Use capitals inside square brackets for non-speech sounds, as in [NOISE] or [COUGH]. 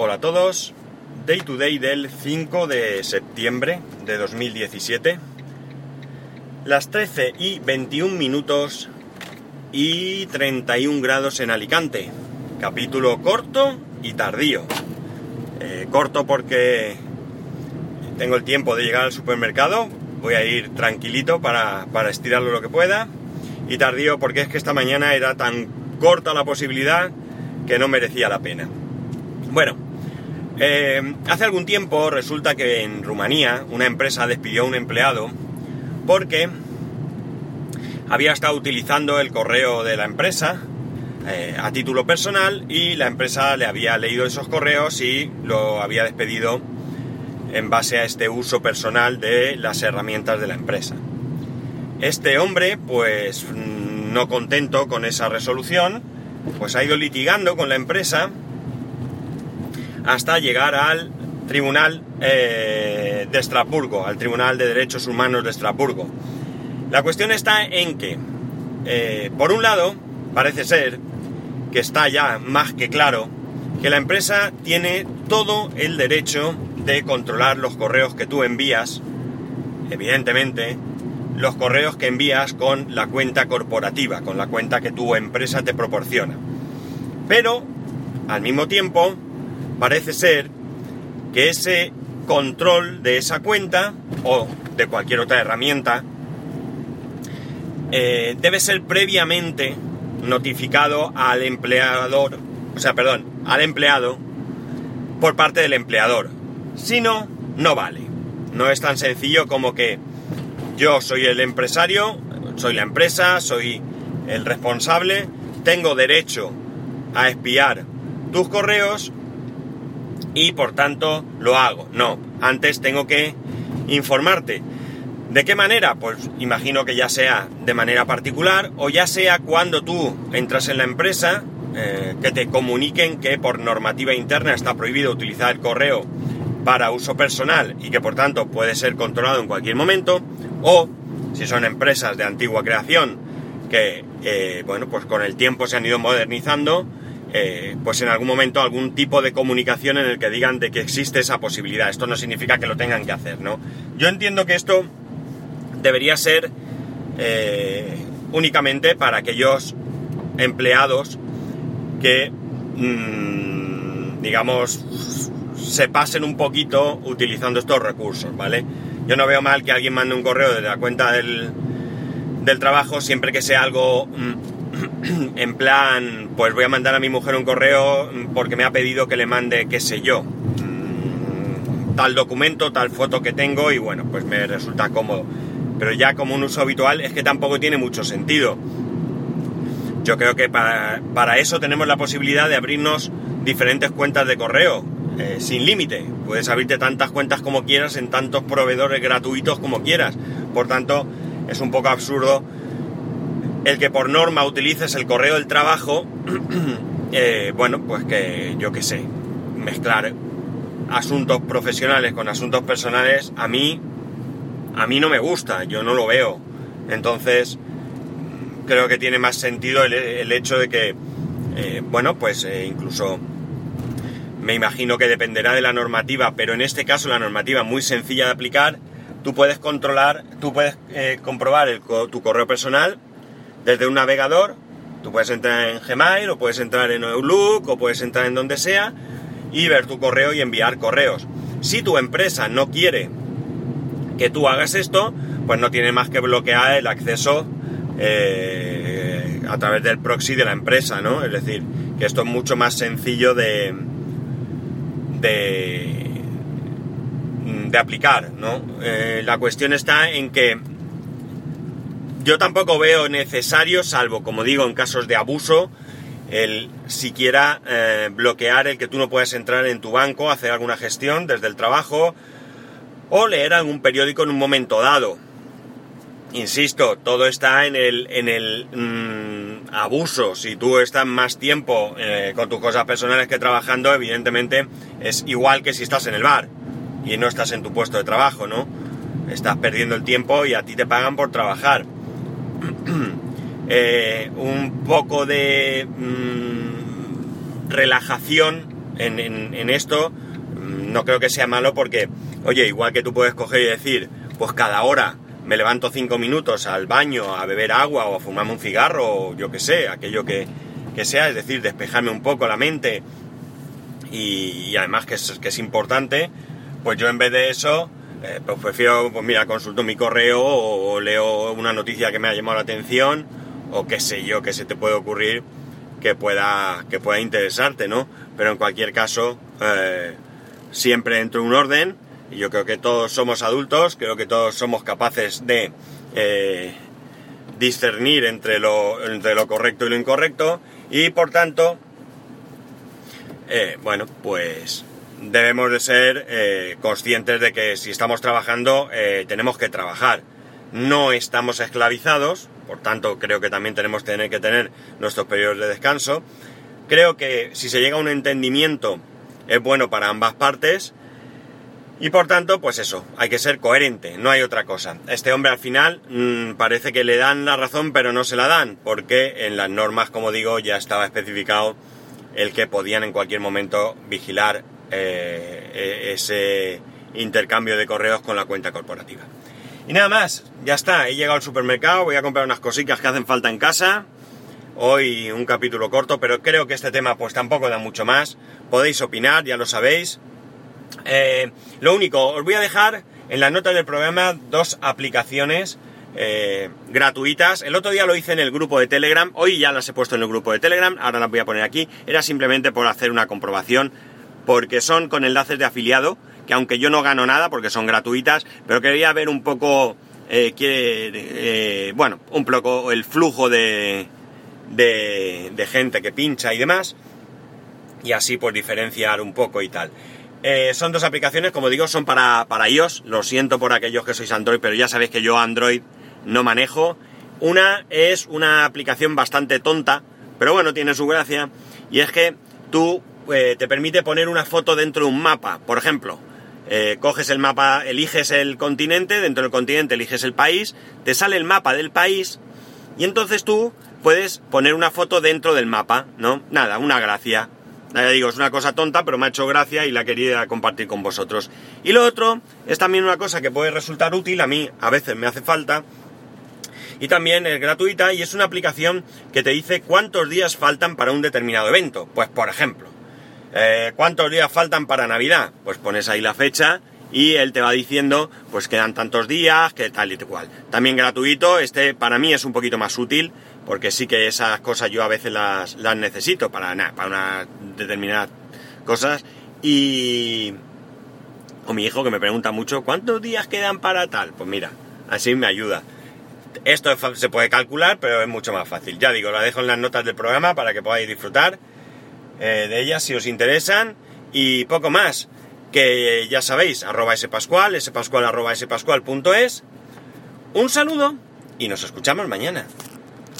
Hola a todos. Day to day del 5 de septiembre de 2017. Las 13 y 21 minutos y 31 grados en Alicante. Capítulo corto y tardío. Eh, corto porque tengo el tiempo de llegar al supermercado. Voy a ir tranquilito para, para estirarlo lo que pueda. Y tardío porque es que esta mañana era tan corta la posibilidad que no merecía la pena. Bueno, eh, hace algún tiempo resulta que en Rumanía una empresa despidió a un empleado porque había estado utilizando el correo de la empresa eh, a título personal y la empresa le había leído esos correos y lo había despedido en base a este uso personal de las herramientas de la empresa. Este hombre, pues no contento con esa resolución, pues ha ido litigando con la empresa hasta llegar al Tribunal eh, de Estrasburgo, al Tribunal de Derechos Humanos de Estrasburgo. La cuestión está en que, eh, por un lado, parece ser que está ya más que claro que la empresa tiene todo el derecho de controlar los correos que tú envías, evidentemente, los correos que envías con la cuenta corporativa, con la cuenta que tu empresa te proporciona. Pero, al mismo tiempo, parece ser que ese control de esa cuenta o de cualquier otra herramienta eh, debe ser previamente notificado al empleador, o sea, perdón, al empleado por parte del empleador. Si no, no vale. No es tan sencillo como que yo soy el empresario, soy la empresa, soy el responsable, tengo derecho a espiar tus correos y por tanto lo hago. No, antes tengo que informarte. ¿De qué manera? Pues imagino que ya sea de manera particular o ya sea cuando tú entras en la empresa, eh, que te comuniquen que por normativa interna está prohibido utilizar el correo para uso personal y que por tanto puede ser controlado en cualquier momento, o si son empresas de antigua creación que, eh, bueno, pues con el tiempo se han ido modernizando, eh, pues en algún momento algún tipo de comunicación en el que digan de que existe esa posibilidad. Esto no significa que lo tengan que hacer, ¿no? Yo entiendo que esto debería ser eh, únicamente para aquellos empleados que, mm, digamos, se pasen un poquito utilizando estos recursos, ¿vale? Yo no veo mal que alguien mande un correo desde la cuenta del, del trabajo siempre que sea algo mm, [CLEARS THROAT] en plan, pues voy a mandar a mi mujer un correo porque me ha pedido que le mande, qué sé yo, mm, tal documento, tal foto que tengo y bueno, pues me resulta cómodo. Pero ya como un uso habitual es que tampoco tiene mucho sentido. Yo creo que para, eso tenemos la posibilidad de abrirnos diferentes cuentas de correo, eh, sin límite. Puedes abrirte tantas cuentas como quieras en tantos proveedores gratuitos como quieras. Por tanto, es un poco absurdo el que por norma utilices el correo del trabajo, [CLEARS THROAT] eh, bueno, pues que yo qué sé, mezclar asuntos profesionales con asuntos personales, a mí, a mí no me gusta, yo no lo veo. Entonces, creo que tiene más sentido el, hecho de que, eh, bueno, pues eh, incluso me imagino que dependerá de la normativa, pero en este caso la normativa muy sencilla de aplicar, tú puedes controlar, tú puedes comprobar tu correo personal desde un navegador. Tú puedes entrar en Gmail o puedes entrar en Outlook o puedes entrar en donde sea y ver tu correo y enviar correos. Si tu empresa no quiere que tú hagas esto, pues no tiene más que bloquear el acceso eh, a través del proxy de la empresa, ¿no? Es decir, que esto es mucho más sencillo de, de, aplicar, ¿no? Eh, la cuestión está en que yo tampoco veo necesario, salvo como digo en casos de abuso, el siquiera eh, bloquear el que tú no puedas entrar en tu banco, hacer alguna gestión desde el trabajo o leer algún periódico en un momento dado. Insisto, todo está en el, en el mm, abuso. Si tú estás más tiempo eh, con tus cosas personales que trabajando, evidentemente es igual que si estás en el bar y no estás en tu puesto de trabajo, ¿no? Estás perdiendo el tiempo y a ti te pagan por trabajar. [CLEARS THROAT] Eh, un poco de mm, relajación en, en esto mm, no creo que sea malo porque, oye, igual que tú puedes coger y decir, pues cada hora me levanto cinco minutos al baño a beber agua o a fumarme un cigarro o yo que sé, aquello que, sea, es decir, despejarme un poco la mente y, además que es, que es, importante, pues yo en vez de eso, eh, pues prefiero, pues mira, consulto mi correo o, leo una noticia que me ha llamado la atención o qué sé yo, que se te puede ocurrir que pueda, que pueda interesarte, ¿no? Pero en cualquier caso, eh, siempre entro en un orden y yo creo que todos somos adultos, creo que todos somos capaces de eh, discernir entre lo, entre lo correcto y lo incorrecto. Y por tanto, bueno, pues debemos de ser eh, conscientes de que si estamos trabajando, tenemos que trabajar. No estamos esclavizados, por tanto creo que también tenemos que tener, que tener nuestros periodos de descanso. Creo que si se llega a un entendimiento es bueno para ambas partes y por tanto, pues eso, hay que ser coherente, no hay otra cosa. Este hombre al final mmm, parece que le dan la razón, pero no se la dan, porque en las normas, como digo, ya estaba especificado el que podían en cualquier momento vigilar eh, e-, ese intercambio de correos con la cuenta corporativa. Y nada más, ya está, he llegado al supermercado, voy a comprar unas cositas que hacen falta en casa. Hoy un capítulo corto, pero creo que este tema pues tampoco da mucho más. Podéis opinar, ya lo sabéis. Eh, lo único, os voy a dejar en las notas del programa dos aplicaciones eh, gratuitas. El otro día lo hice en el grupo de Telegram, hoy ya las he puesto en el grupo de Telegram, ahora las voy a poner aquí. Era simplemente por hacer una comprobación, porque son con enlaces de afiliado, que aunque yo no gano nada porque son gratuitas, pero quería ver un poco, eh, bueno, un poco el flujo de, de gente que pincha y demás, y así pues diferenciar un poco y tal. Eh, son dos aplicaciones, como digo, son para, para iOS. Lo siento por aquellos que sois Android, pero ya sabéis que yo Android no manejo. Una es una aplicación bastante tonta, pero bueno, tiene su gracia. Y es que tú eh, te permite poner una foto dentro de un mapa. Por ejemplo, eh, coges el mapa, eliges el continente, dentro del continente eliges el país, te sale el mapa del país y entonces tú puedes poner una foto dentro del mapa, ¿no? Nada, una gracia. Ya digo, es una cosa tonta, pero me ha hecho gracia y la quería compartir con vosotros. Y lo otro es también una cosa que puede resultar útil, a mí a veces me hace falta, y también es gratuita y es una aplicación que te dice cuántos días faltan para un determinado evento. Pues por ejemplo, eh, ¿cuántos días faltan para Navidad? Pues pones ahí la fecha y él te va diciendo pues quedan tantos días, que tal y cual. También gratuito, este para mí es un poquito más útil porque sí que esas cosas yo a veces las, necesito para, para una determinadas cosas y... O mi hijo que me pregunta mucho, ¿cuántos días quedan para tal? Pues mira, así me ayuda. Esto se puede calcular, pero es mucho más fácil. Ya digo, la dejo en las notas del programa para que podáis disfrutar eh, de ellas si os interesan. Y poco más, que ya sabéis, arroba spascual, spascual arroba spascual.es. Un saludo y nos escuchamos mañana.